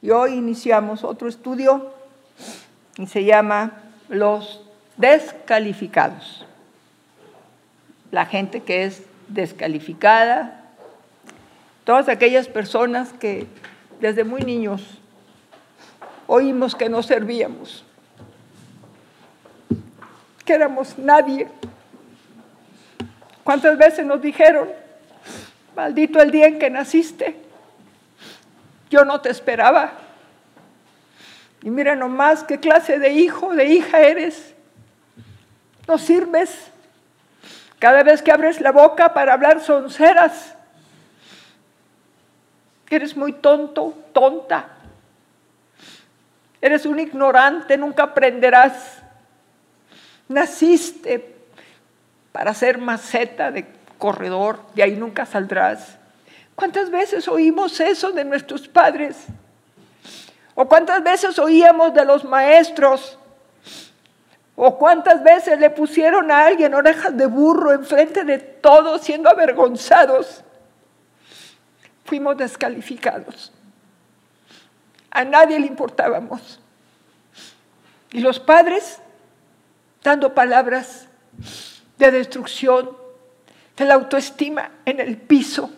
Y hoy iniciamos otro estudio y se llama Los descalificados. La gente que es descalificada, todas aquellas personas que desde muy niños oímos que no servíamos, que éramos nadie. ¿Cuántas veces nos dijeron, maldito el día en que naciste? Yo no te esperaba. Y mira nomás qué clase de hijo, de hija eres. No sirves. Cada vez que abres la boca para hablar sonceras, eres muy tonto, tonta. Eres un ignorante, nunca aprenderás. Naciste para ser maceta de corredor, de ahí nunca saldrás. ¿Cuántas veces oímos eso de nuestros padres? ¿O cuántas veces oíamos de los maestros? ¿O cuántas veces le pusieron a alguien orejas de burro enfrente de todos siendo avergonzados? Fuimos descalificados. A nadie le importábamos. Y los padres dando palabras de destrucción, de la autoestima en el piso.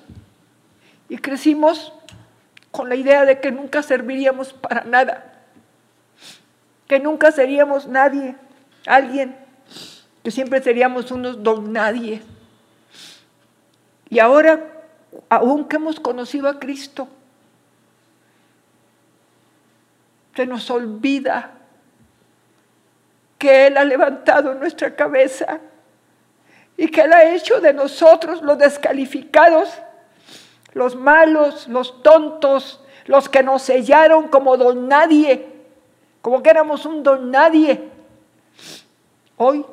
Y crecimos con la idea de que nunca serviríamos para nada, que nunca seríamos nadie, alguien, que siempre seríamos unos don nadie. Y ahora, aún que hemos conocido a Cristo, se nos olvida que Él ha levantado nuestra cabeza y que Él ha hecho de nosotros los descalificados los malos, los tontos, los que nos sellaron como don nadie, como que éramos un don nadie. Hoy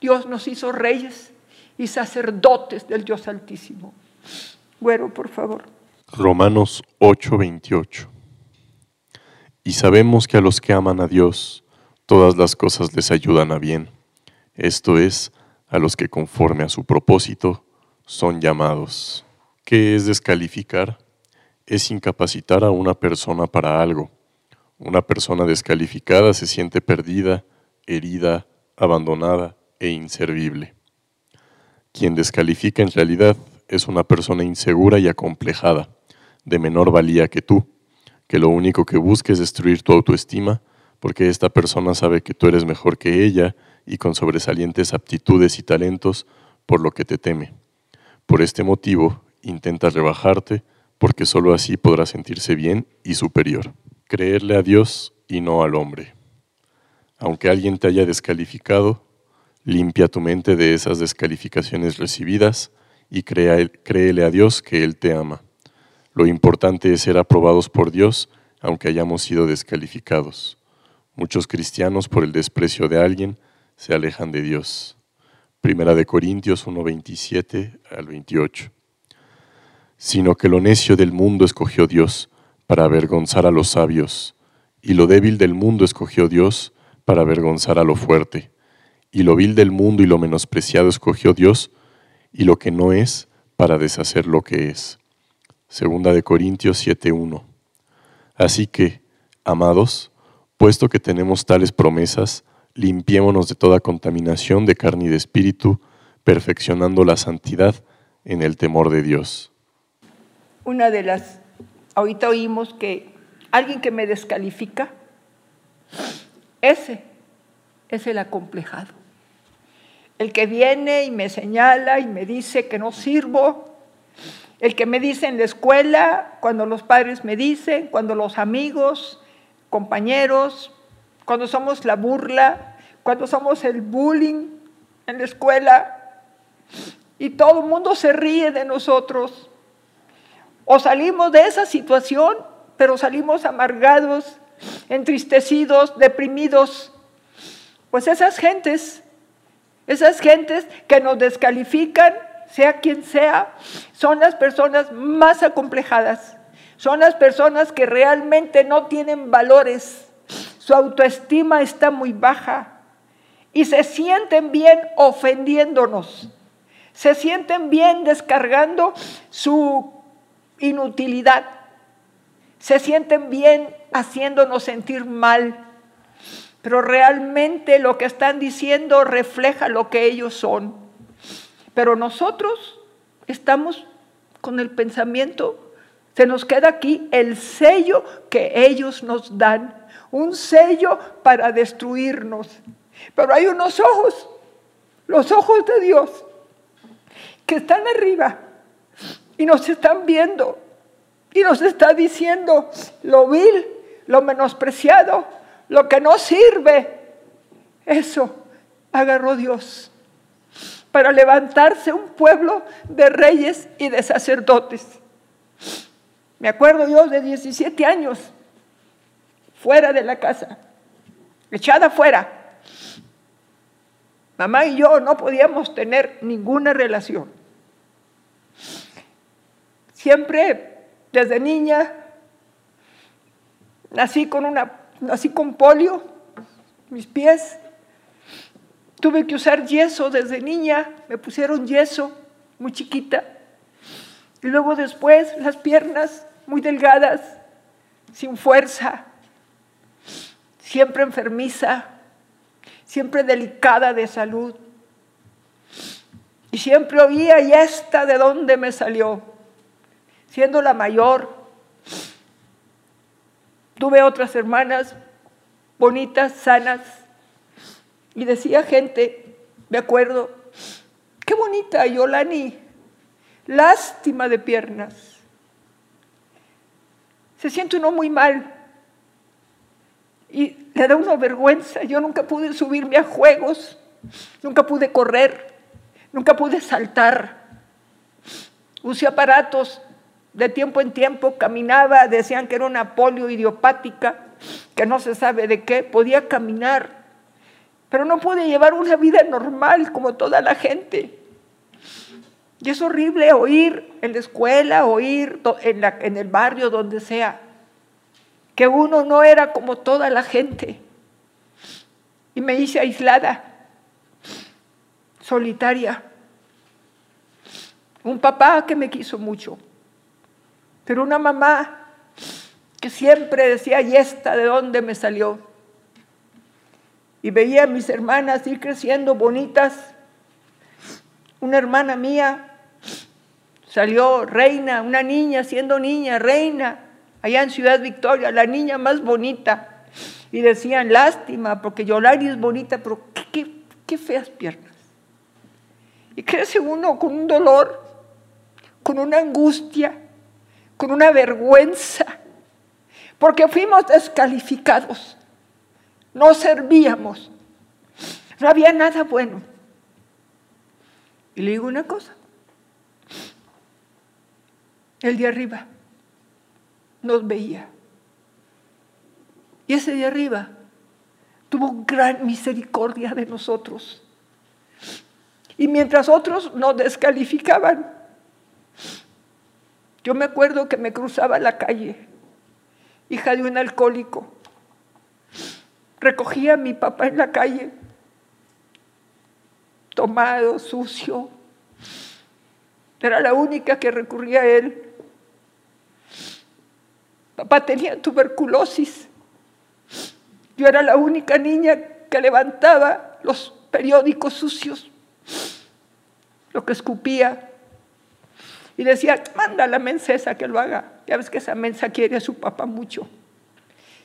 Dios nos hizo reyes y sacerdotes del Dios Altísimo. Bueno, por favor. Romanos 8:28. Y sabemos que a los que aman a Dios, todas las cosas les ayudan a bien. Esto es, a los que conforme a su propósito son llamados. ¿Qué es descalificar? Es incapacitar a una persona para algo. Una persona descalificada se siente perdida, herida, abandonada e inservible. Quien descalifica en realidad es una persona insegura y acomplejada, de menor valía que tú, que lo único que busca es destruir tu autoestima porque esta persona sabe que tú eres mejor que ella y con sobresalientes aptitudes y talentos, por lo que te teme. Por este motivo, intenta rebajarte porque sólo así podrá sentirse bien y superior. Creerle a Dios y no al hombre. Aunque alguien te haya descalificado, limpia tu mente de esas descalificaciones recibidas y créele a Dios que Él te ama. Lo importante es ser aprobados por Dios aunque hayamos sido descalificados. Muchos cristianos por el desprecio de alguien se alejan de Dios. Primera de Corintios 1:27 al 28 sino que lo necio del mundo escogió Dios para avergonzar a los sabios, y lo débil del mundo escogió Dios para avergonzar a lo fuerte, y lo vil del mundo y lo menospreciado escogió Dios, y lo que no es para deshacer lo que es. Segunda de Corintios 7:1. Así que, amados, puesto que tenemos tales promesas, limpiémonos de toda contaminación de carne y de espíritu, perfeccionando la santidad en el temor de Dios una de las, ahorita oímos que alguien que me descalifica, ese es el acomplejado. El que viene y me señala y me dice que no sirvo, el que me dice en la escuela, cuando los padres me dicen, cuando los amigos, compañeros, cuando somos la burla, cuando somos el bullying en la escuela, y todo el mundo se ríe de nosotros. O salimos de esa situación, pero salimos amargados, entristecidos, deprimidos. Pues esas gentes, esas gentes que nos descalifican, sea quien sea, son las personas más acomplejadas. Son las personas que realmente no tienen valores. Su autoestima está muy baja y se sienten bien ofendiéndonos. Se sienten bien descargando su inutilidad, se sienten bien haciéndonos sentir mal, pero realmente lo que están diciendo refleja lo que ellos son. Pero nosotros estamos con el pensamiento, se nos queda aquí el sello que ellos nos dan, un sello para destruirnos. Pero hay unos ojos, los ojos de Dios, que están arriba y nos están viendo y nos está diciendo lo vil, lo menospreciado, lo que no sirve. Eso agarró Dios para levantarse un pueblo de reyes y de sacerdotes. Me acuerdo yo de 17 años, fuera de la casa, echada fuera. Mamá y yo no podíamos tener ninguna relación. Siempre desde niña nací con una nací con polio, mis pies. Tuve que usar yeso desde niña, me pusieron yeso muy chiquita. Y luego después las piernas muy delgadas, sin fuerza, siempre enfermiza, siempre delicada de salud. Y siempre oía, ¿y esta de dónde me salió? Siendo la mayor. Tuve otras hermanas bonitas, sanas, y decía gente, me acuerdo, qué bonita Yolani, lástima de piernas. Se siente uno muy mal y le da una vergüenza. Yo nunca pude subirme a juegos, nunca pude correr, nunca pude saltar. Usé aparatos de tiempo en tiempo caminaba, decían que era una polio idiopática, que no se sabe de qué, podía caminar, pero no puede llevar una vida normal como toda la gente. Y es horrible oír en la escuela, oír en, en el barrio, donde sea, que uno no era como toda la gente. Y me hice aislada, solitaria. Un papá que me quiso mucho, pero una mamá que siempre decía, ¿y esta de dónde me salió? Y veía a mis hermanas ir creciendo bonitas. Una hermana mía salió reina, una niña siendo niña, reina, allá en Ciudad Victoria, la niña más bonita. Y decían, lástima, porque Yolari es bonita, pero qué, qué feas piernas. Y crece uno con un dolor, con una angustia con una vergüenza, porque fuimos descalificados, no servíamos, no había nada bueno. Y le digo una cosa, el de arriba nos veía. Y ese de arriba tuvo gran misericordia de nosotros. Y mientras otros nos descalificaban, yo me acuerdo que me cruzaba la calle, hija de un alcohólico. Recogía a mi papá en la calle, tomado, sucio. Era la única que recurría a él. Papá tenía tuberculosis. Yo era la única niña que levantaba los periódicos sucios, lo que escupía. Y decía, manda a la mensa esa que lo haga. Ya ves que esa mensa quiere a su papá mucho.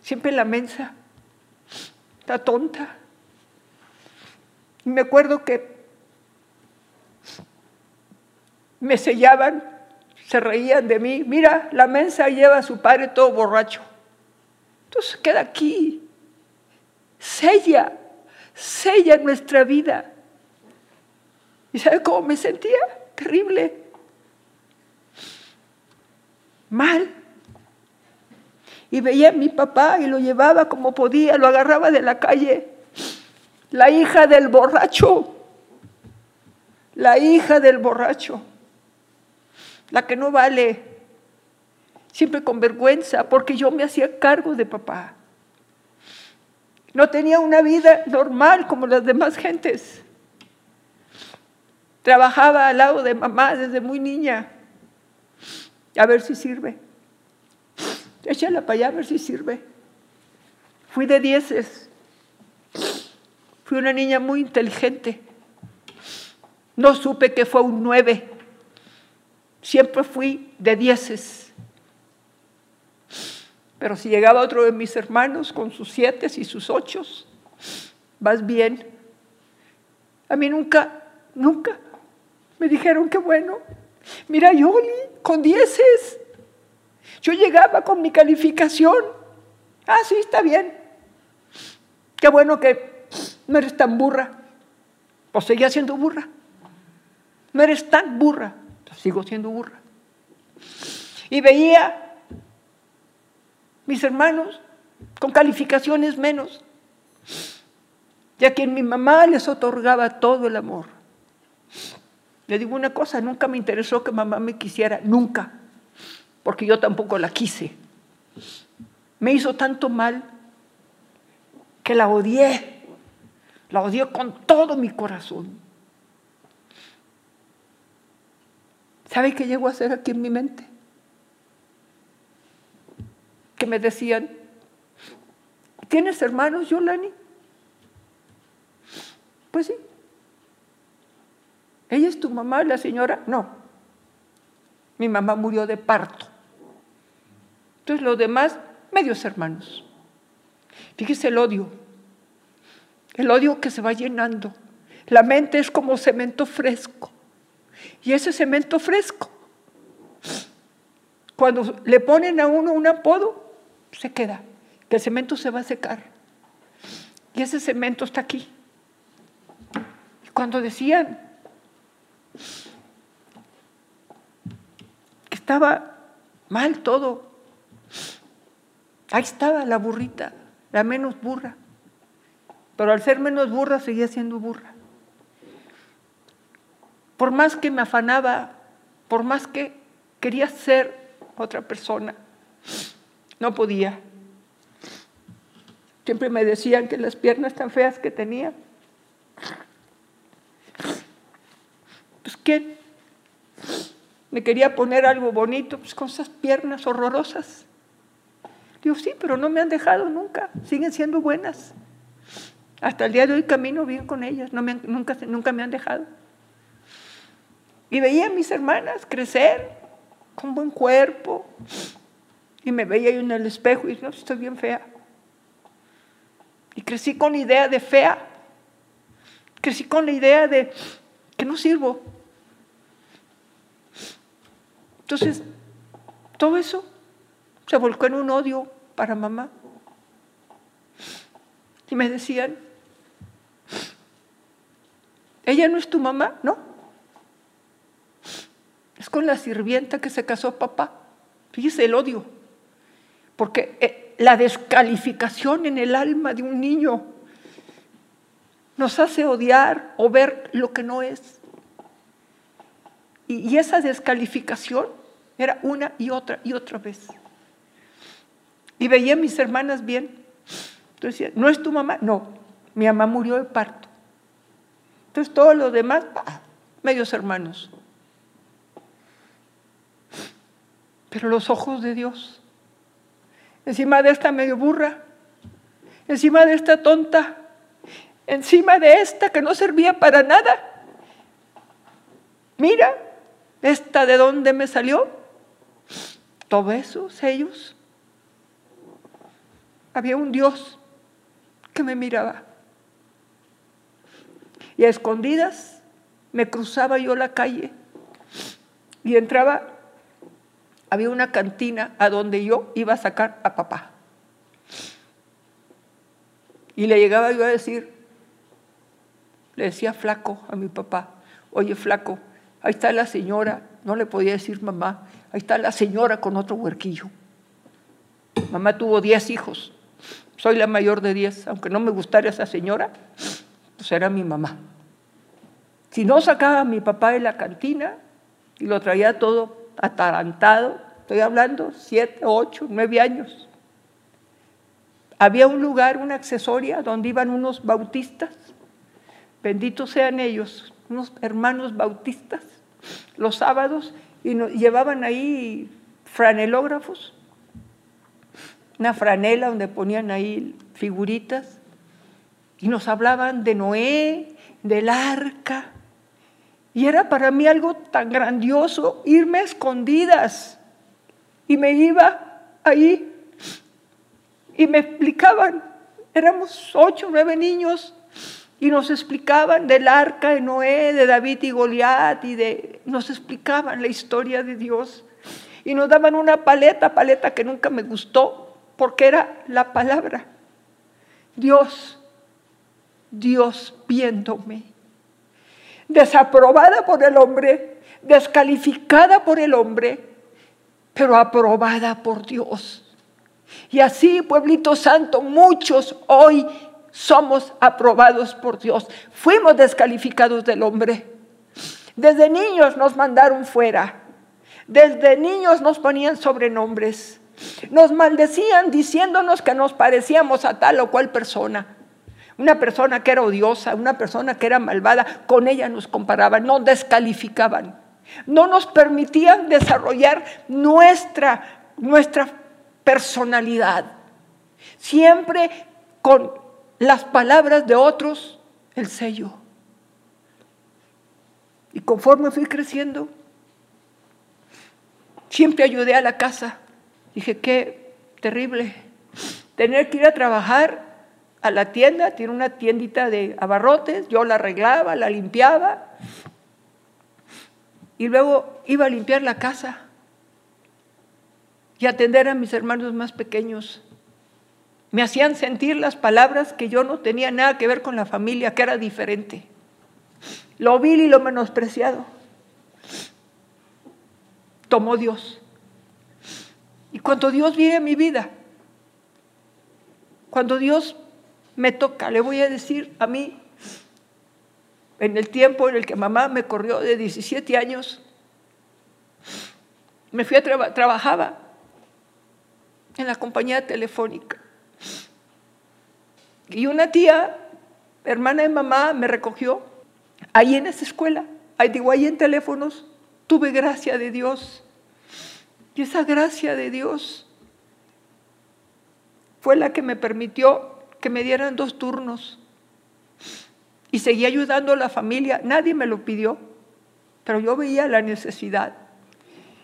Siempre la mensa está tonta. Y me acuerdo que me sellaban, se reían de mí. Mira, la mensa lleva a su padre todo borracho. Entonces queda aquí. Sella, sella nuestra vida. ¿Y sabe cómo me sentía? Terrible mal. Y veía a mi papá y lo llevaba como podía, lo agarraba de la calle. La hija del borracho, la hija del borracho, la que no vale, siempre con vergüenza, porque yo me hacía cargo de papá. No tenía una vida normal como las demás gentes. Trabajaba al lado de mamá desde muy niña a ver si sirve. Échala para allá a ver si sirve. Fui de dieces. Fui una niña muy inteligente. No supe que fue un nueve. Siempre fui de dieces. Pero si llegaba otro de mis hermanos con sus siete y sus ocho, vas bien. A mí nunca, nunca me dijeron que bueno. Mira, Yoli, con dieces. Yo llegaba con mi calificación. Ah, sí, está bien. Qué bueno que no eres tan burra. Pues seguía siendo burra. No eres tan burra. Pues sigo siendo burra. Y veía mis hermanos con calificaciones menos. Y a quien mi mamá les otorgaba todo el amor. Le digo una cosa, nunca me interesó que mamá me quisiera, nunca porque yo tampoco la quise. Me hizo tanto mal que la odié, la odié con todo mi corazón. ¿Sabe qué llegó a ser aquí en mi mente? Que me decían, ¿tienes hermanos, Yolani? Pues sí. ¿Ella es tu mamá, la señora? No. Mi mamá murió de parto. Entonces los demás, medios hermanos. Fíjese el odio, el odio que se va llenando. La mente es como cemento fresco. Y ese cemento fresco, cuando le ponen a uno un apodo, se queda, que el cemento se va a secar. Y ese cemento está aquí. Y cuando decían estaba mal todo, Ahí estaba la burrita, la menos burra. Pero al ser menos burra seguía siendo burra. Por más que me afanaba, por más que quería ser otra persona, no podía. Siempre me decían que las piernas tan feas que tenía. Pues ¿quién me quería poner algo bonito? Pues con esas piernas horrorosas. Digo, sí, pero no me han dejado nunca, siguen siendo buenas. Hasta el día de hoy camino bien con ellas, no me nunca, nunca me han dejado. Y veía a mis hermanas crecer con buen cuerpo. Y me veía yo en el espejo y no, estoy bien fea. Y crecí con la idea de fea. Crecí con la idea de que no sirvo. Entonces, todo eso se volcó en un odio para mamá. Y me decían, ¿ella no es tu mamá? No. Es con la sirvienta que se casó papá. Fíjese el odio. Porque eh, la descalificación en el alma de un niño nos hace odiar o ver lo que no es. Y, y esa descalificación era una y otra y otra vez. Y veía a mis hermanas bien. Entonces decía, ¿no es tu mamá? No, mi mamá murió de parto. Entonces todos los demás, medios hermanos. Pero los ojos de Dios, encima de esta medio burra, encima de esta tonta, encima de esta que no servía para nada. Mira, esta de dónde me salió. Todos ellos había un Dios que me miraba. Y a escondidas me cruzaba yo la calle y entraba, había una cantina a donde yo iba a sacar a papá. Y le llegaba yo a decir, le decía flaco a mi papá, oye flaco, ahí está la señora, no le podía decir mamá, ahí está la señora con otro huerquillo. Mamá tuvo diez hijos soy la mayor de diez, aunque no me gustara esa señora, pues era mi mamá. Si no sacaba a mi papá de la cantina y lo traía todo atarantado, estoy hablando siete, ocho, nueve años. Había un lugar, una accesoria, donde iban unos bautistas, benditos sean ellos, unos hermanos bautistas, los sábados, y nos llevaban ahí franelógrafos una franela donde ponían ahí figuritas y nos hablaban de Noé, del arca. Y era para mí algo tan grandioso irme a escondidas. Y me iba ahí y me explicaban, éramos ocho, nueve niños, y nos explicaban del arca de Noé, de David y Goliat, y de, nos explicaban la historia de Dios. Y nos daban una paleta, paleta que nunca me gustó, porque era la palabra. Dios, Dios viéndome. Desaprobada por el hombre, descalificada por el hombre, pero aprobada por Dios. Y así, pueblito santo, muchos hoy somos aprobados por Dios. Fuimos descalificados del hombre. Desde niños nos mandaron fuera. Desde niños nos ponían sobrenombres. Nos maldecían diciéndonos que nos parecíamos a tal o cual persona. Una persona que era odiosa, una persona que era malvada, con ella nos comparaban, nos descalificaban. No nos permitían desarrollar nuestra, nuestra personalidad. Siempre con las palabras de otros, el sello. Y conforme fui creciendo, siempre ayudé a la casa. Dije, qué terrible. Tener que ir a trabajar a la tienda, tiene una tiendita de abarrotes, yo la arreglaba, la limpiaba y luego iba a limpiar la casa y atender a mis hermanos más pequeños. Me hacían sentir las palabras que yo no tenía nada que ver con la familia, que era diferente. Lo vil y lo menospreciado. Tomó Dios. Y cuando Dios viene a mi vida, cuando Dios me toca, le voy a decir a mí, en el tiempo en el que mamá me corrió de 17 años, me fui a trabajar, trabajaba en la compañía telefónica. Y una tía, hermana de mamá, me recogió ahí en esa escuela, ahí digo, ahí en teléfonos, tuve gracia de Dios. Y esa gracia de Dios fue la que me permitió que me dieran dos turnos. Y seguí ayudando a la familia. Nadie me lo pidió, pero yo veía la necesidad.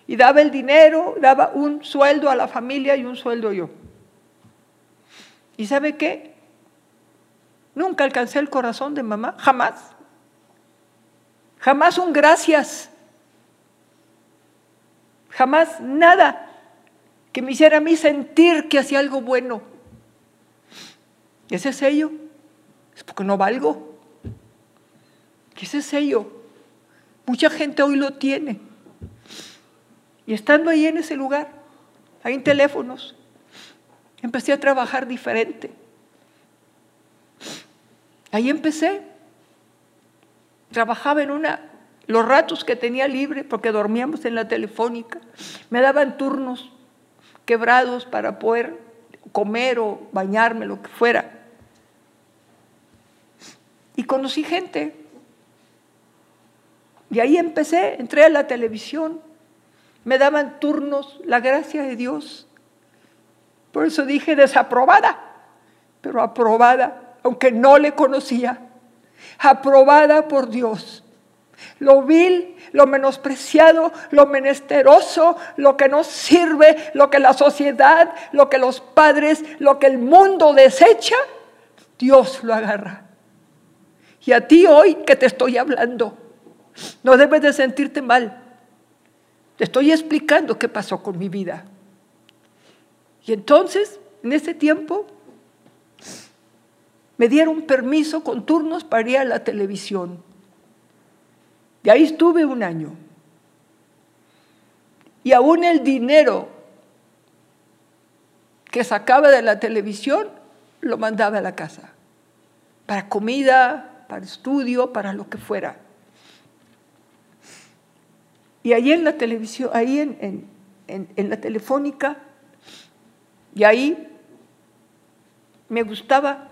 Y daba el dinero, daba un sueldo a la familia y un sueldo yo. ¿Y sabe qué? Nunca alcancé el corazón de mamá, jamás. Jamás un gracias. Jamás nada que me hiciera a mí sentir que hacía algo bueno. Ese sello es porque no valgo. Ese sello, mucha gente hoy lo tiene. Y estando ahí en ese lugar, en teléfonos, empecé a trabajar diferente. Ahí empecé. Trabajaba en una, los ratos que tenía libre, porque dormíamos en la telefónica, me daban turnos quebrados para poder comer o bañarme, lo que fuera. Y conocí gente. Y ahí empecé, entré a la televisión, me daban turnos, la gracia de Dios. Por eso dije desaprobada, pero aprobada aunque no le conocía, aprobada por Dios. Lo vil, lo menospreciado, lo menesteroso, lo que no sirve, lo que la sociedad, lo que los padres, lo que el mundo desecha, Dios lo agarra. Y a ti hoy que te estoy hablando, no debes de sentirte mal. Te estoy explicando qué pasó con mi vida. Y entonces, en ese tiempo, me dieron permiso con turnos para ir a la televisión. Y ahí estuve un año. Y aún el dinero que sacaba de la televisión lo mandaba a la casa. Para comida, para estudio, para lo que fuera. Y ahí en la televisión, ahí en, en la telefónica, y ahí me gustaba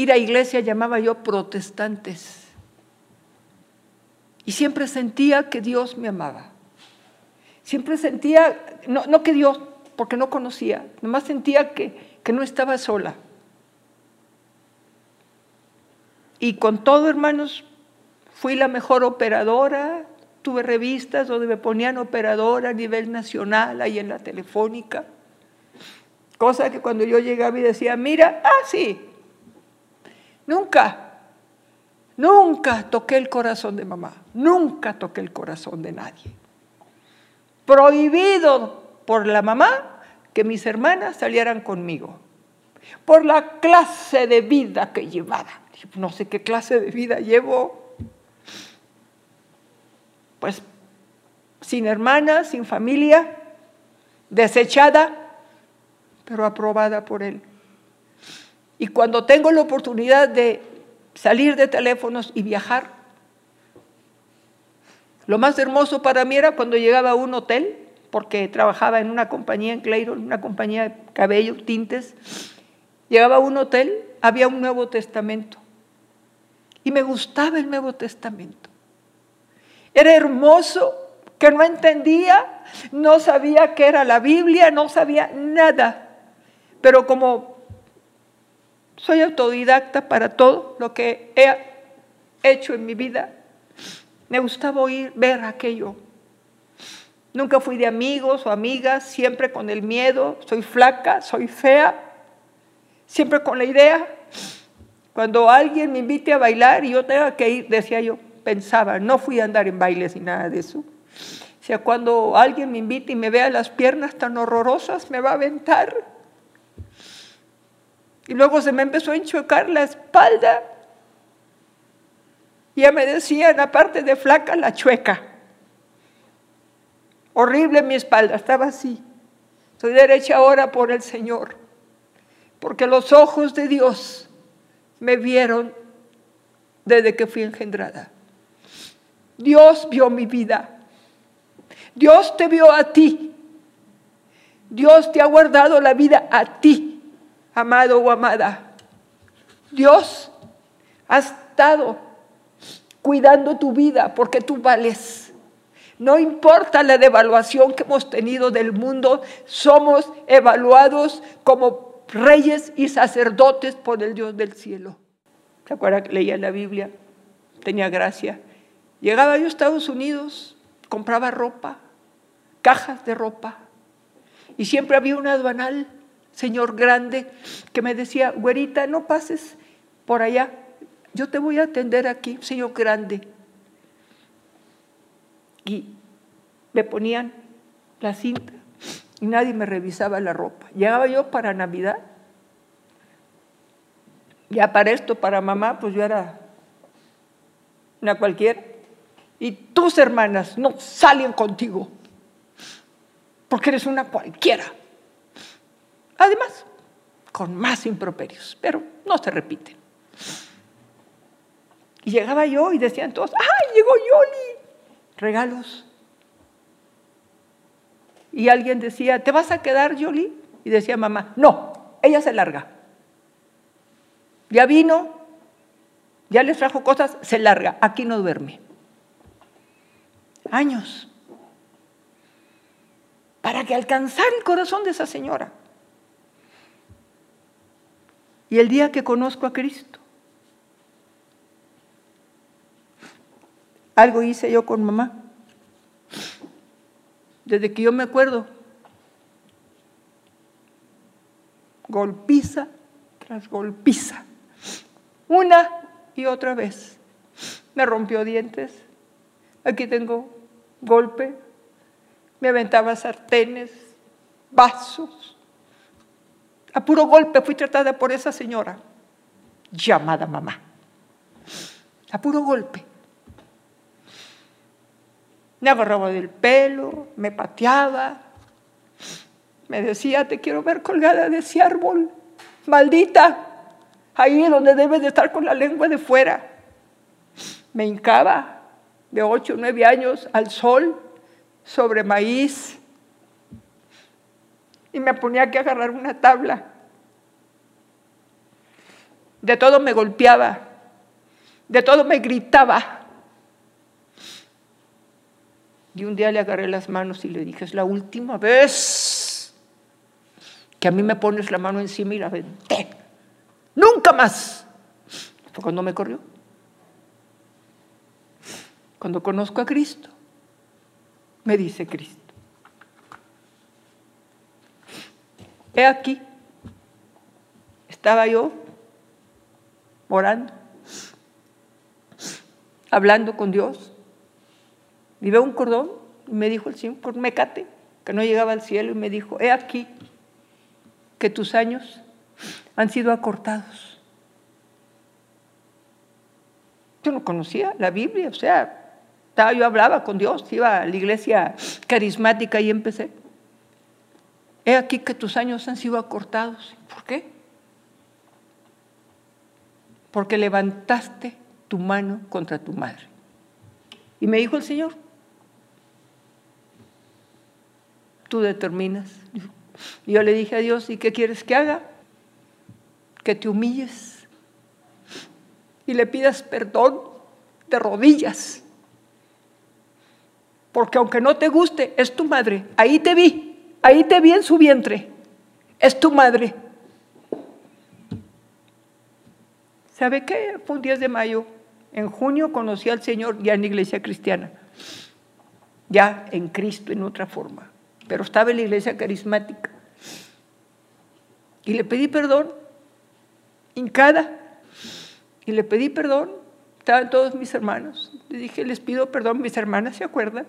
Ir a iglesia llamaba yo protestantes. Y siempre sentía que Dios me amaba. Siempre sentía, no, que Dios, porque no conocía, nomás sentía que, que no estaba sola. Y con todo, hermanos, fui la mejor operadora, tuve revistas donde me ponían operadora a nivel nacional, ahí en la telefónica. Cosa que cuando yo llegaba y decía, mira, ah, sí, nunca, nunca toqué el corazón de mamá, nunca toqué el corazón de nadie. Prohibido por la mamá que mis hermanas salieran conmigo, por la clase de vida que llevaba. No sé qué clase de vida llevo. Pues sin hermanas, sin familia, desechada, pero aprobada por Él. Y cuando tengo la oportunidad de salir de teléfonos y viajar, lo más hermoso para mí era cuando llegaba a un hotel, porque trabajaba en una compañía en Clayrol, una compañía de cabello, tintes, llegaba a un hotel, había un Nuevo Testamento. Y me gustaba el Nuevo Testamento. Era hermoso que no entendía, no sabía qué era la Biblia, no sabía nada. Pero como soy autodidacta para todo lo que he hecho en mi vida, me gustaba oír, ver aquello. Nunca fui de amigos o amigas, siempre con el miedo, soy flaca, soy fea, siempre con la idea, cuando alguien me invite a bailar y yo tenga que ir, decía yo, pensaba, no fui a andar en bailes ni nada de eso. O sea, cuando alguien me invite y me vea las piernas tan horrorosas, me va a aventar y luego se me empezó a enchocar la espalda. Ya me decían, aparte de flaca, la chueca. Horrible mi espalda, estaba así. Soy derecha ahora por el Señor, porque los ojos de Dios me vieron desde que fui engendrada. Dios vio mi vida. Dios te vio a ti. Dios te ha guardado la vida a ti amado o amada. Dios ha estado cuidando tu vida porque tú vales. No importa la devaluación que hemos tenido del mundo, somos evaluados como reyes y sacerdotes por el Dios del cielo. ¿Se acuerdan que leía la Biblia? Tenía gracia. Llegaba yo a Estados Unidos, compraba ropa, cajas de ropa, y siempre había un aduanal señor grande, que me decía, güerita, no pases por allá, yo te voy a atender aquí, señor grande. Y me ponían la cinta y nadie me revisaba la ropa. Llegaba yo para Navidad, ya para esto, para mamá, pues yo era una cualquiera. Y tus hermanas no salen contigo, porque eres una cualquiera. Además, con más improperios, pero no se repiten. Y llegaba yo y decían todos, ¡ay, llegó Yoli! Regalos. Y alguien decía, ¿te vas a quedar, Yoli? Y decía mamá, no, ella se larga. Ya vino, ya les trajo cosas, se larga, aquí no duerme. Años. Para que alcanzara el corazón de esa señora. Y el día que conozco a Cristo, algo hice yo con mamá. Desde que yo me acuerdo, golpiza tras golpiza, una y otra vez. Me rompió dientes, aquí tengo golpe, me aventaba sartenes, vasos, a puro golpe fui tratada por esa señora llamada mamá. A puro golpe. Me agarraba del pelo, me pateaba, me decía, te quiero ver colgada de ese árbol, maldita, ahí donde debes de estar con la lengua de fuera. Me hincaba de ocho o nueve años al sol sobre maíz, y me ponía que agarrar una tabla. De todo me golpeaba, de todo me gritaba. Y un día le agarré las manos y le dije, es la última vez que a mí me pones la mano encima y la aventé. Nunca más. Fue cuando me corrió. Cuando conozco a Cristo, me dice Cristo. He aquí, estaba yo orando, hablando con Dios, y veo un cordón, y me dijo el Señor, mecate, que no llegaba al cielo, y me dijo, he aquí que tus años han sido acortados. Yo no conocía la Biblia, o sea, yo hablaba con Dios, iba a la iglesia carismática y empecé. He aquí que tus años han sido acortados. ¿Por qué? Porque levantaste tu mano contra tu madre. Y me dijo el Señor, tú determinas. Y yo le dije a Dios, ¿y qué quieres que haga? Que te humilles y le pidas perdón de rodillas. Porque aunque no te guste, es tu madre. Ahí te vi, ahí te vi en su vientre. Es tu madre. ¿Sabe qué? Fue un 10 de mayo. En junio conocí al Señor ya en la iglesia cristiana. Ya en Cristo, en otra forma. Pero estaba en la iglesia carismática. Y le pedí perdón, hincada. Y le pedí perdón. Estaban todos mis hermanos. Le dije, les pido perdón, mis hermanas se acuerdan.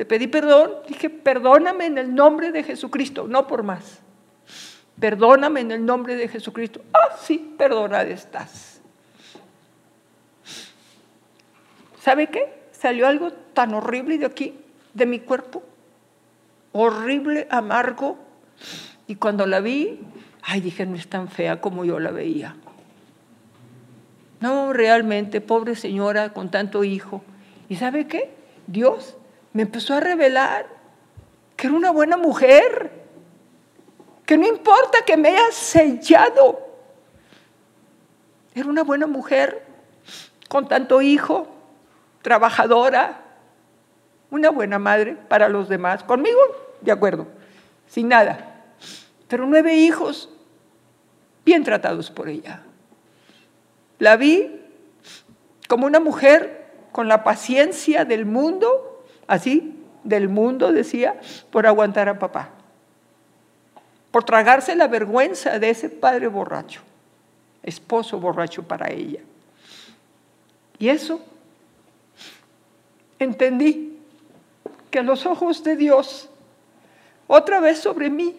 Le pedí perdón, dije, perdóname en el nombre de Jesucristo, no por más. Perdóname en el nombre de Jesucristo. Ah, sí, perdonada estás. ¿Sabe qué? Salió algo tan horrible de aquí, de mi cuerpo. Horrible, amargo. Y cuando la vi, ay, dije, no es tan fea como yo la veía. No, realmente, pobre señora con tanto hijo. ¿Y sabe qué? Dios me empezó a revelar que era una buena mujer, que no importa que me haya sellado, era una buena mujer con tanto hijo, trabajadora, una buena madre para los demás. Conmigo, de acuerdo, sin nada. Pero nueve hijos bien tratados por ella. La vi como una mujer con la paciencia del mundo así, del mundo, decía, por aguantar a papá, por tragarse la vergüenza de ese padre borracho, esposo borracho para ella. Y eso entendí que los ojos de Dios, otra vez sobre mí,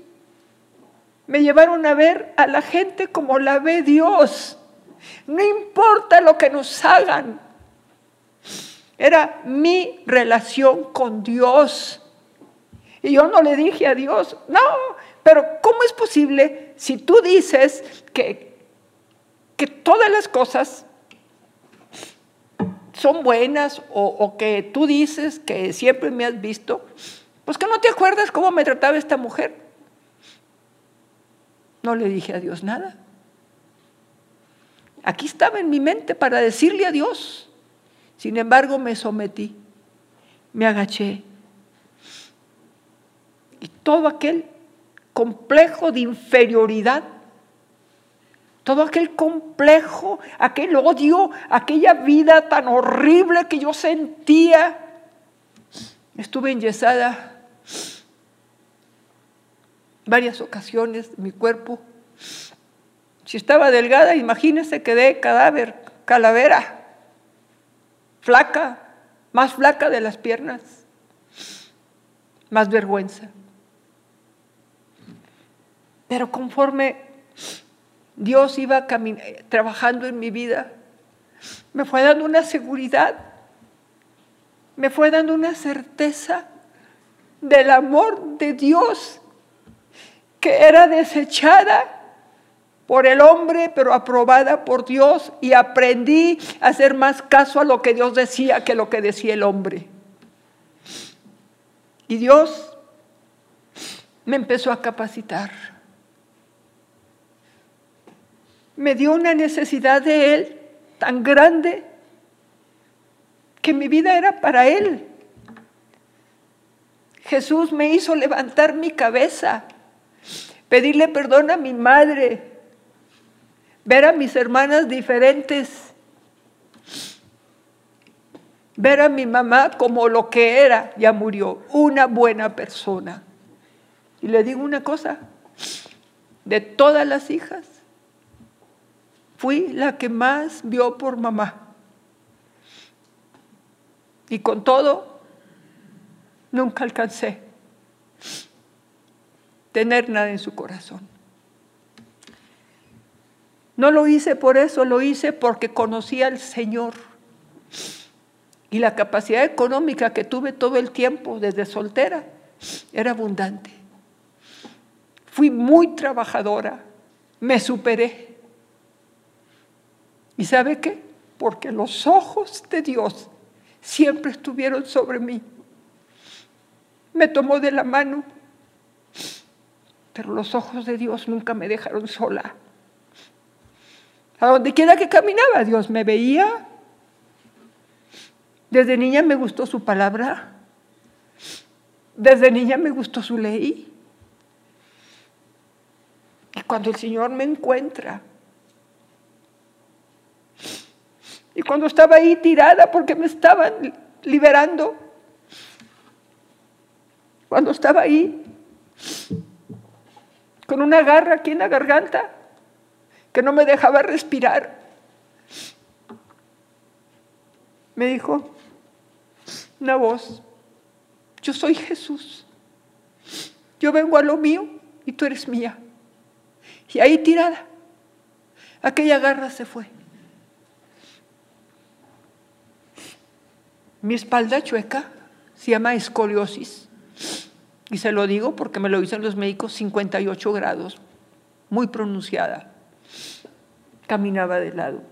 me llevaron a ver a la gente como la ve Dios. No importa lo que nos hagan, era mi relación con Dios. Y yo no le dije a Dios, no, pero ¿cómo es posible si tú dices que, que todas las cosas son buenas o, o, que tú dices que siempre me has visto, pues que no te acuerdas cómo me trataba esta mujer. No le dije a Dios nada. Aquí estaba en mi mente para decirle a Dios. Sin embargo, me sometí, me agaché. Y todo aquel complejo de inferioridad, todo aquel complejo, aquel odio, aquella vida tan horrible que yo sentía, estuve enyesada varias ocasiones mi cuerpo. Si estaba delgada, imagínese que de cadáver, calavera flaca, más flaca de las piernas, más vergüenza. Pero conforme Dios iba trabajando en mi vida, me fue dando una seguridad, me fue dando una certeza del amor de Dios que era desechada por el hombre, pero aprobada por Dios y aprendí a hacer más caso a lo que Dios decía que lo que decía el hombre. Y Dios me empezó a capacitar. Me dio una necesidad de Él tan grande que mi vida era para Él. Jesús me hizo levantar mi cabeza pedirle perdón a mi madre, ver a mis hermanas diferentes, ver a mi mamá como lo que era, ya murió, una buena persona. Y le digo una cosa, de todas las hijas, fui la que más vio por mamá. Y con todo, nunca alcancé tener nada en su corazón. No lo hice por eso, lo hice porque conocía al Señor. Y la capacidad económica que tuve todo el tiempo desde soltera era abundante. Fui muy trabajadora, me superé. ¿Y sabe qué? Porque los ojos de Dios siempre estuvieron sobre mí. Me tomó de la mano pero los ojos de Dios nunca me dejaron sola. A donde quiera que caminaba, Dios me veía. Desde niña me gustó su palabra. Desde niña me gustó su ley. Y cuando el Señor me encuentra, y cuando estaba ahí tirada porque me estaban liberando, cuando estaba ahí, con una garra aquí en la garganta que no me dejaba respirar. Me dijo una voz, yo soy Jesús, yo vengo a lo mío y tú eres mía. Y ahí tirada, aquella garra se fue. Mi espalda chueca se llama escoliosis. Y se lo digo porque me lo dicen los médicos, 58 grados, muy pronunciada. Caminaba de lado,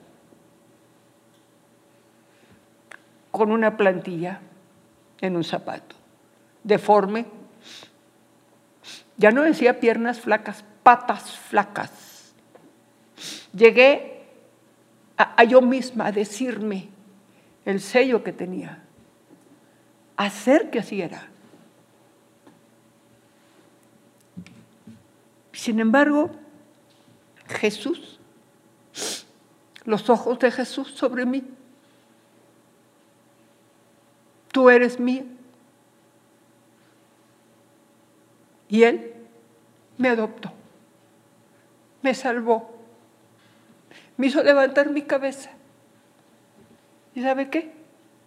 con una plantilla en un zapato, deforme. Ya no decía piernas flacas, patas flacas. Llegué a, yo misma a decirme el sello que tenía, hacer que así era. Sin embargo, Jesús, los ojos de Jesús sobre mí, tú eres mío. Y Él me adoptó, me salvó, me hizo levantar mi cabeza. ¿Y sabe qué?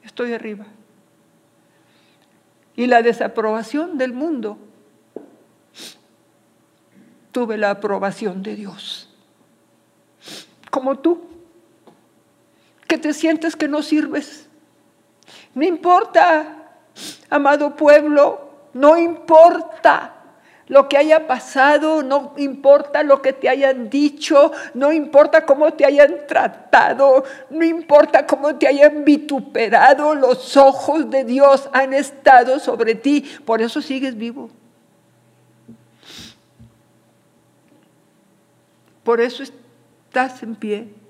Estoy arriba. Y la desaprobación del mundo tuve la aprobación de Dios. Como tú, que te sientes que no sirves. No importa, amado pueblo, no importa lo que haya pasado, no importa lo que te hayan dicho, no importa cómo te hayan tratado, no importa cómo te hayan vituperado, los ojos de Dios han estado sobre ti, por eso sigues vivo. Por eso estás en pie.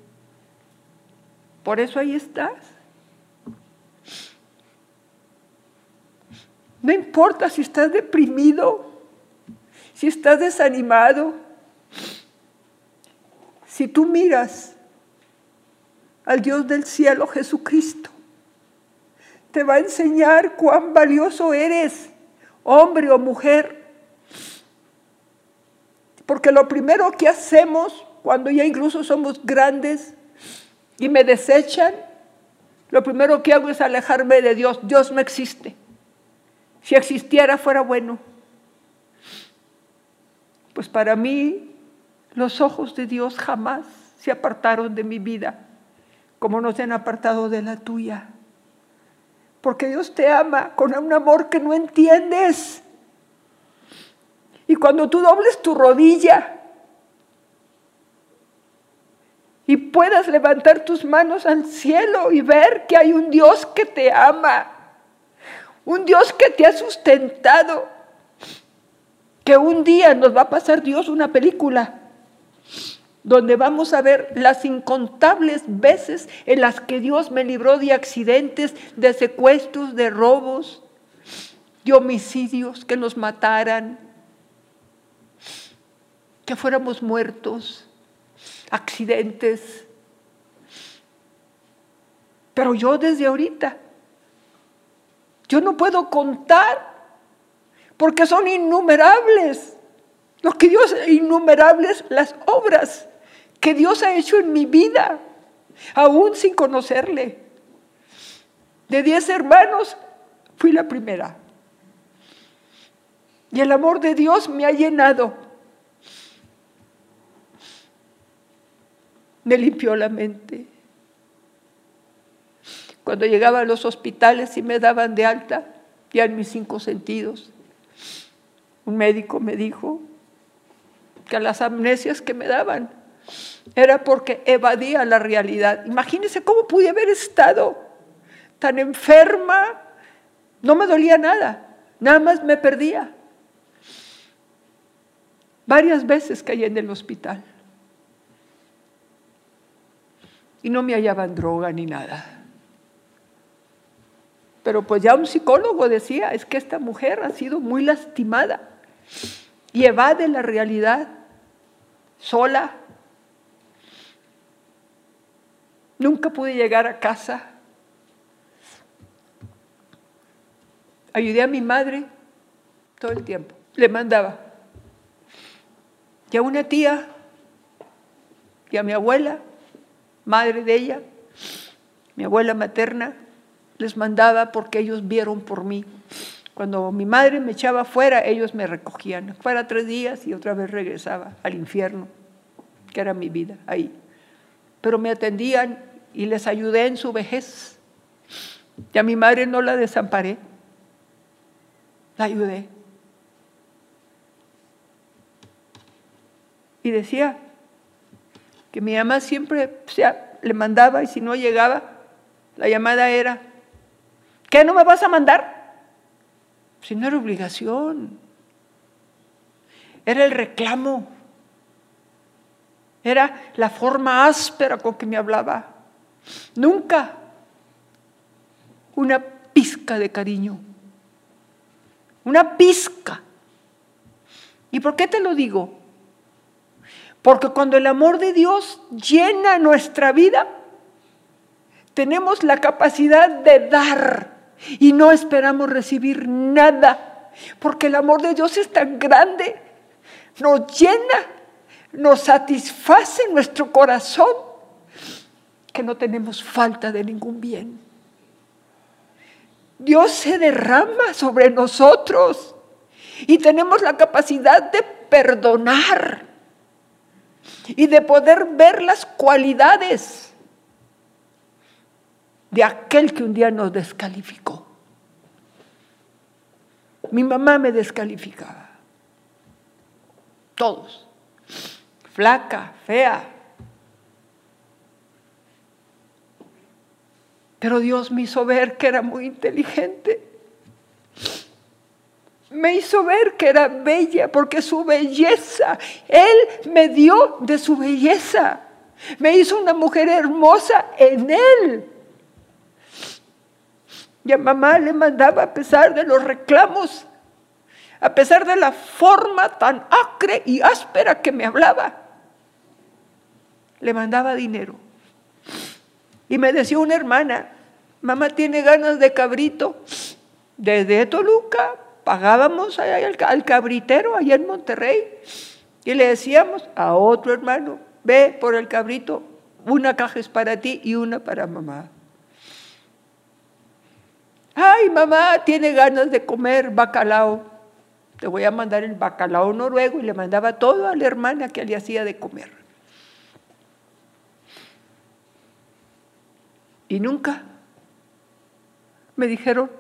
Por eso ahí estás. No importa si estás deprimido, si estás desanimado, si tú miras al Dios del cielo, Jesucristo, te va a enseñar cuán valioso eres, hombre o mujer. Porque lo primero que hacemos cuando ya incluso somos grandes y me desechan, lo primero que hago es alejarme de Dios. Dios no existe. Si existiera fuera bueno. Pues para mí los ojos de Dios jamás se apartaron de mi vida, como no se han apartado de la tuya. Porque Dios te ama con un amor que no entiendes. Y cuando tú dobles tu rodilla y puedas levantar tus manos al cielo y ver que hay un Dios que te ama, un Dios que te ha sustentado, que un día nos va a pasar Dios una película donde vamos a ver las incontables veces en las que Dios me libró de accidentes, de secuestros, de robos, de homicidios que nos mataran, que fuéramos muertos, accidentes. Pero yo desde ahorita, yo no puedo contar, porque son innumerables, lo que Dios, innumerables las obras que Dios ha hecho en mi vida, aún sin conocerle. De diez hermanos, fui la primera. Y el amor de Dios me ha llenado. Me limpió la mente. Cuando llegaba a los hospitales y me daban de alta, ya en mis cinco sentidos, un médico me dijo que las amnesias que me daban era porque evadía la realidad. Imagínense cómo pude haber estado tan enferma, no me dolía nada, nada más me perdía. Varias veces caí en el hospital y no me hallaban droga ni nada. Pero pues ya un psicólogo decía, es que esta mujer ha sido muy lastimada y evade la realidad sola. Nunca pude llegar a casa. Ayudé a mi madre todo el tiempo. Le mandaba. Y a una tía y a mi abuela, madre de ella, mi abuela materna, les mandaba porque ellos vieron por mí. Cuando mi madre me echaba fuera, ellos me recogían. Fuera tres días y otra vez regresaba al infierno, que era mi vida ahí. Pero me atendían y les ayudé en su vejez. Y a mi madre no la desamparé, la ayudé. Y decía que mi mamá siempre sea, le mandaba y si no llegaba, la llamada era, ¿qué no me vas a mandar? Si no era obligación, era el reclamo, era la forma áspera con que me hablaba. Nunca una pizca de cariño, una pizca. ¿Y por qué te lo digo? Porque cuando el amor de Dios llena nuestra vida, tenemos la capacidad de dar y no esperamos recibir nada. Porque el amor de Dios es tan grande, nos llena, nos satisface nuestro corazón, que no tenemos falta de ningún bien. Dios se derrama sobre nosotros y tenemos la capacidad de perdonar y de poder ver las cualidades de aquel que un día nos descalificó. Mi mamá me descalificaba. Todos. Flaca, fea. Pero Dios me hizo ver que era muy inteligente me hizo ver que era bella, porque su belleza, Él me dio de su belleza. Me hizo una mujer hermosa en Él. Y a mamá le mandaba, a pesar de los reclamos, a pesar de la forma tan acre y áspera que me hablaba, le mandaba dinero. Y me decía una hermana, mamá tiene ganas de cabrito, desde Toluca pagábamos al, cabritero allá en Monterrey y le decíamos a otro hermano, ve por el cabrito, una caja es para ti y una para mamá. Ay, mamá tiene ganas de comer bacalao. Te voy a mandar el bacalao noruego y le mandaba todo a la hermana que le hacía de comer. Y nunca me dijeron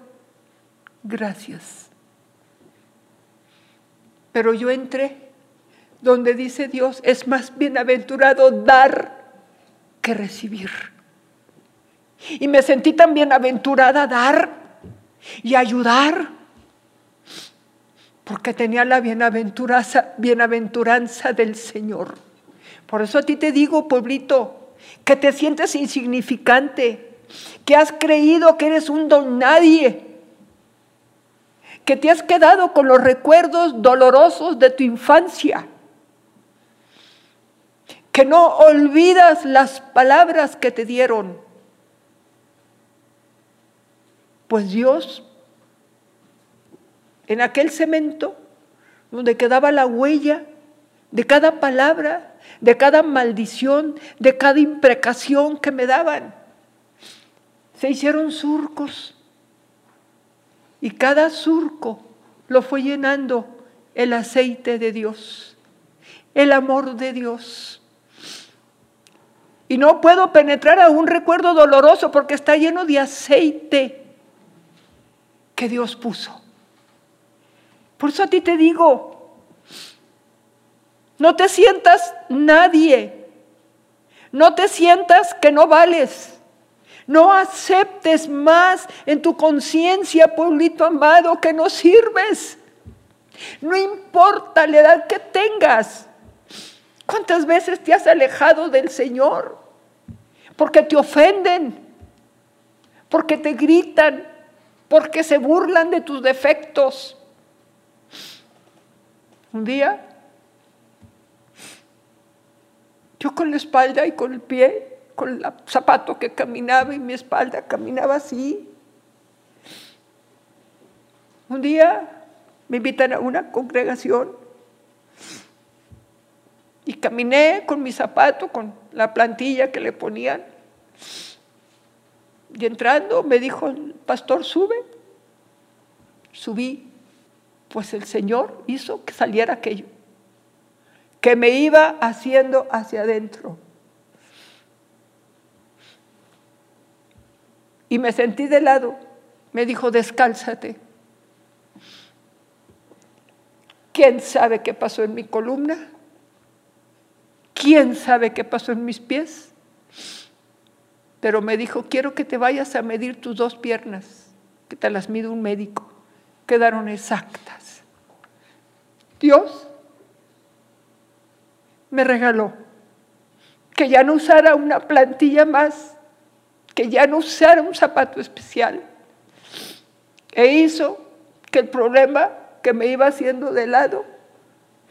gracias. Pero yo entré donde dice Dios, es más bienaventurado dar que recibir. Y me sentí tan bienaventurada dar y ayudar, porque tenía la bienaventuranza, bienaventuranza del Señor. Por eso a ti te digo, pueblito, que te sientes insignificante, que has creído que eres un don nadie que te has quedado con los recuerdos dolorosos de tu infancia. que no olvidas las palabras que te dieron. Pues Dios, en aquel cemento, donde quedaba la huella de cada palabra, de cada maldición, de cada imprecación que me daban, se hicieron surcos. Y cada surco lo fue llenando el aceite de Dios, el amor de Dios. Y no puedo penetrar a un recuerdo doloroso porque está lleno de aceite que Dios puso. Por eso a ti te digo, no te sientas nadie, no te sientas que no vales, no aceptes más en tu conciencia, pueblito amado, que no sirves. No importa la edad que tengas. ¿Cuántas veces te has alejado del Señor? Porque te ofenden, porque te gritan, porque se burlan de tus defectos. Un día, yo con la espalda y con el pie, con el zapato que caminaba y mi espalda caminaba así. Un día me invitan a una congregación y caminé con mi zapato, con la plantilla que le ponían. Y entrando me dijo el pastor, sube. Subí. Pues el Señor hizo que saliera aquello, que me iba haciendo hacia adentro. Y me sentí de lado. Me dijo, descálzate. ¿Quién sabe qué pasó en mi columna? ¿Quién sabe qué pasó en mis pies? Pero me dijo, quiero que te vayas a medir tus dos piernas, que te las mide un médico. Quedaron exactas. Dios me regaló que ya no usara una plantilla más, que ya no usara un zapato especial. E hizo que el problema que me iba haciendo de lado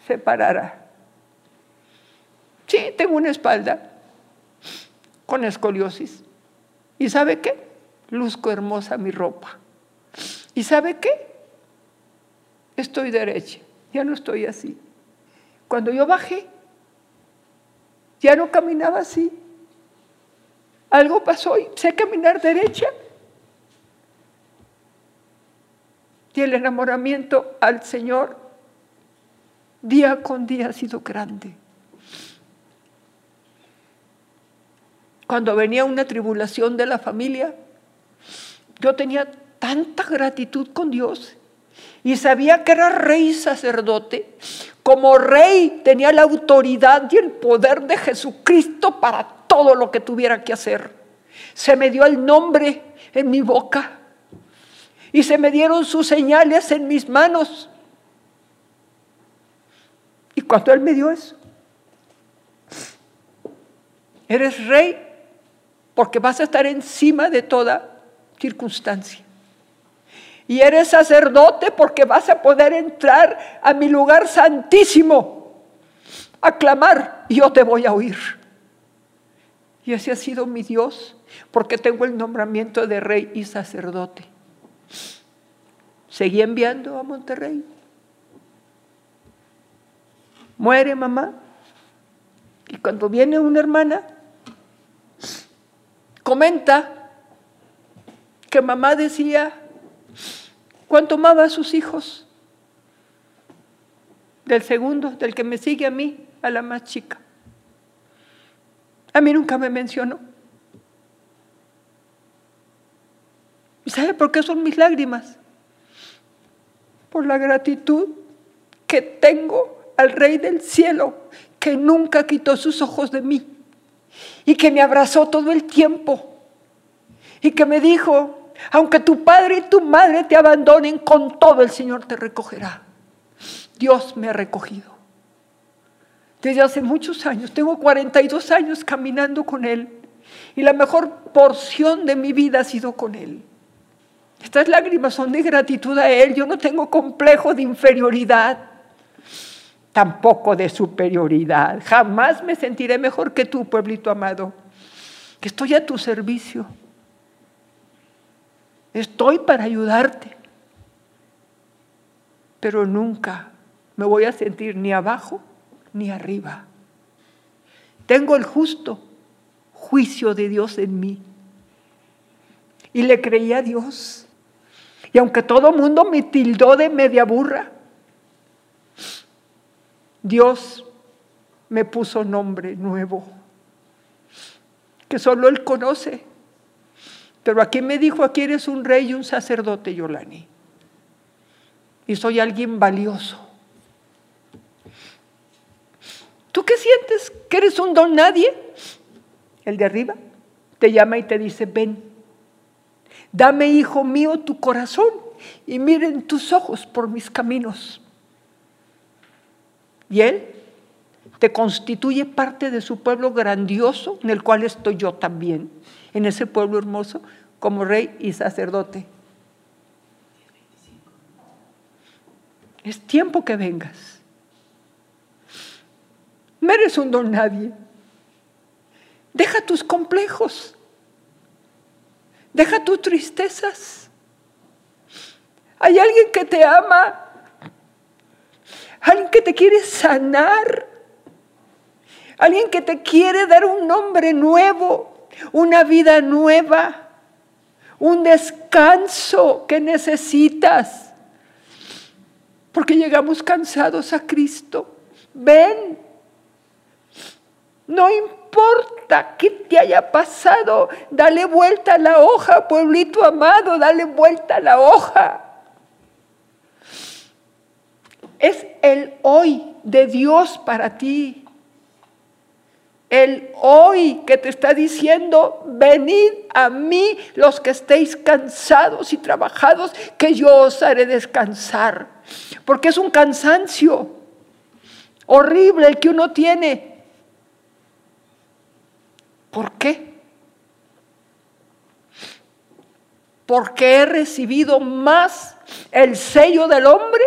se parara. Sí, tengo una espalda con escoliosis. ¿Y sabe qué? Luzco hermosa mi ropa. ¿Y sabe qué? Estoy derecha, ya no estoy así. Cuando yo bajé, ya no caminaba así. Algo pasó y sé caminar derecha. Y el enamoramiento al Señor día con día ha sido grande. cuando venía una tribulación de la familia, yo tenía tanta gratitud con Dios y sabía que era rey sacerdote. Como rey tenía la autoridad y el poder de Jesucristo para todo lo que tuviera que hacer. Se me dio el nombre en mi boca y se me dieron sus señales en mis manos. Y cuando Él me dio eso, eres rey porque vas a estar encima de toda circunstancia. Y eres sacerdote porque vas a poder entrar a mi lugar santísimo a clamar y yo te voy a oír. Y ese ha sido mi Dios porque tengo el nombramiento de rey y sacerdote. Seguí enviando a Monterrey. Muere mamá. Y cuando viene una hermana, comenta que mamá decía, ¿cuánto amaba a sus hijos? Del segundo, del que me sigue a mí, a la más chica. A mí nunca me mencionó. ¿Y sabe por qué son mis lágrimas? Por la gratitud que tengo al Rey del Cielo, que nunca quitó sus ojos de mí y que me abrazó todo el tiempo y que me dijo, aunque tu padre y tu madre te abandonen, con todo el Señor te recogerá. Dios me ha recogido. Desde hace muchos años, tengo 42 años caminando con Él y la mejor porción de mi vida ha sido con Él. Estas lágrimas son de gratitud a Él, yo no tengo complejo de inferioridad. tampoco de superioridad. Jamás me sentiré mejor que tú, pueblito amado, que estoy a tu servicio. Estoy para ayudarte, pero nunca me voy a sentir ni abajo ni arriba. Tengo el justo juicio de Dios en mí. Y le creí a Dios. Y aunque todo mundo me tildó de media burra, Dios me puso nombre nuevo, que solo Él conoce. Pero aquí me dijo, aquí eres un rey y un sacerdote, Yolani. Y soy alguien valioso. ¿Tú qué sientes? ¿Que eres un don nadie? El de arriba te llama y te dice, ven, dame, hijo mío, tu corazón y miren tus ojos por mis caminos. Y Él te constituye parte de su pueblo grandioso, en el cual estoy yo también, en ese pueblo hermoso, como rey y sacerdote. Es tiempo que vengas. No eres un don nadie. Deja tus complejos. Deja tus tristezas. Hay alguien que te ama alguien que te quiere sanar, alguien que te quiere dar un nombre nuevo, una vida nueva, un descanso que necesitas, porque llegamos cansados a Cristo. Ven, no importa qué te haya pasado, dale vuelta a la hoja, pueblito amado, dale vuelta a la hoja es el hoy de Dios para ti. El hoy que te está diciendo, venid a mí los que estéis cansados y trabajados, que yo os haré descansar. Porque es un cansancio horrible el que uno tiene. ¿Por qué? Porque he recibido más el sello del hombre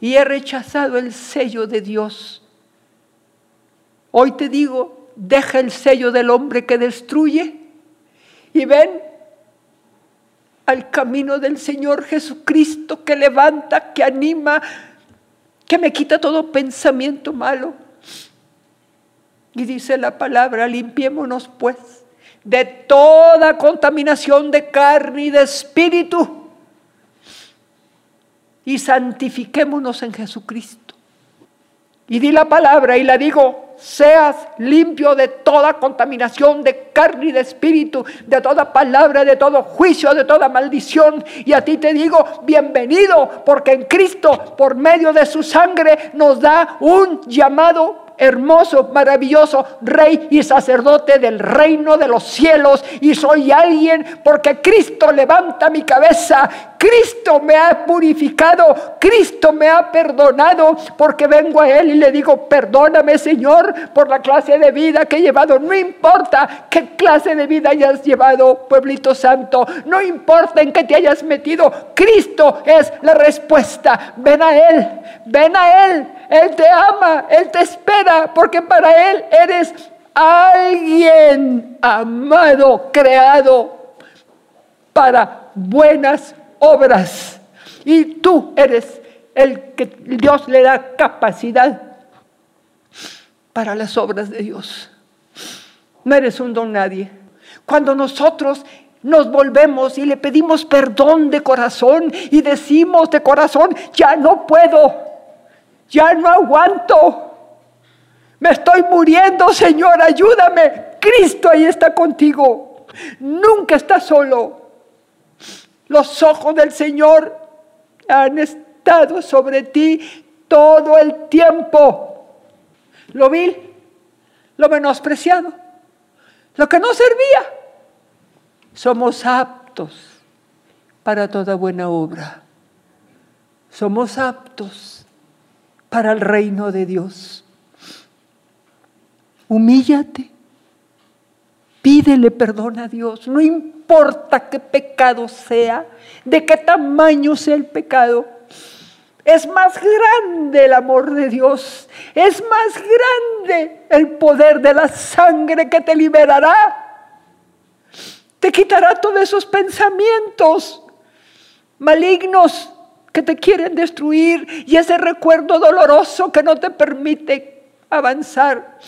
y he rechazado el sello de Dios. Hoy te digo, deja el sello del hombre que destruye y ven al camino del Señor Jesucristo que levanta, que anima, que me quita todo pensamiento malo. Y dice la palabra, limpiémonos pues de toda contaminación de carne y de espíritu y santifiquémonos en Jesucristo. Y di la palabra y la digo, seas limpio de toda contaminación de carne y de espíritu, de toda palabra, de todo juicio, de toda maldición. Y a ti te digo, bienvenido, porque en Cristo, por medio de su sangre, nos da un llamado hermoso, maravilloso, rey y sacerdote del reino de los cielos. Y soy alguien porque Cristo levanta mi cabeza. Cristo me ha purificado, Cristo me ha perdonado, porque vengo a Él y le digo, perdóname Señor por la clase de vida que he llevado. No importa qué clase de vida hayas llevado, pueblito santo, no importa en qué te hayas metido, Cristo es la respuesta. Ven a Él, ven a Él, Él te ama, Él te espera porque para Él eres alguien amado, creado para buenas obras. Y tú eres el que Dios le da capacidad para las obras de Dios. No eres un don nadie. Cuando nosotros nos volvemos y le pedimos perdón de corazón y decimos de corazón, ya no puedo, ya no aguanto, me estoy muriendo, Señor, ayúdame. Cristo ahí está contigo. Nunca estás solo. Los ojos del Señor han estado sobre ti todo el tiempo. Lo vil, lo menospreciado, lo que no servía. Somos aptos para toda buena obra. Somos aptos para el reino de Dios humíllate, pídele perdón a Dios, no importa qué pecado sea, de qué tamaño sea el pecado. Es más grande el amor de Dios. Es más grande el poder de la sangre que te liberará. Te quitará todos esos pensamientos malignos que te quieren destruir y ese recuerdo doloroso que no te permite avanzar.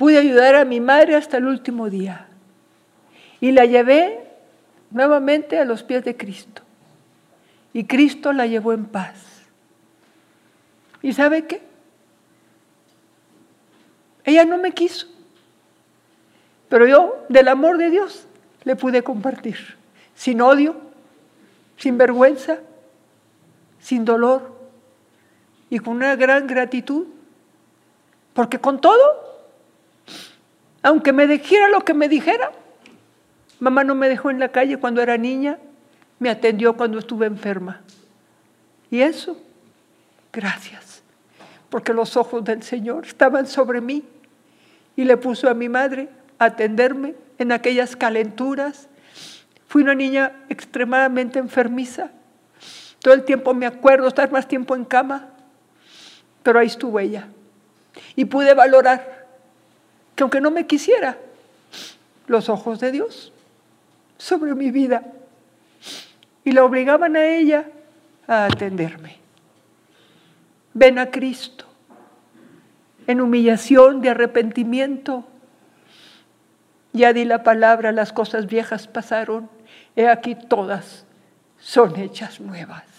Pude ayudar a mi madre hasta el último día y la llevé nuevamente a los pies de Cristo. Y Cristo la llevó en paz. ¿Y sabe qué? Ella no me quiso. Pero yo, del amor de Dios, le pude compartir. Sin odio, sin vergüenza, sin dolor y con una gran gratitud. Porque con todo, aunque me dijera lo que me dijera, mamá no me dejó en la calle cuando era niña, me atendió cuando estuve enferma. Y eso, gracias, porque los ojos del Señor estaban sobre mí y le puso a mi madre a atenderme en aquellas calenturas. Fui una niña extremadamente enfermiza. Todo el tiempo me acuerdo estar más tiempo en cama, pero ahí estuvo ella. Y pude valorar que aunque no me quisiera, los ojos de Dios sobre mi vida y la obligaban a ella a atenderme. Ven a Cristo en humillación, de arrepentimiento. Ya di la palabra, las cosas viejas pasaron, he aquí todas son hechas nuevas.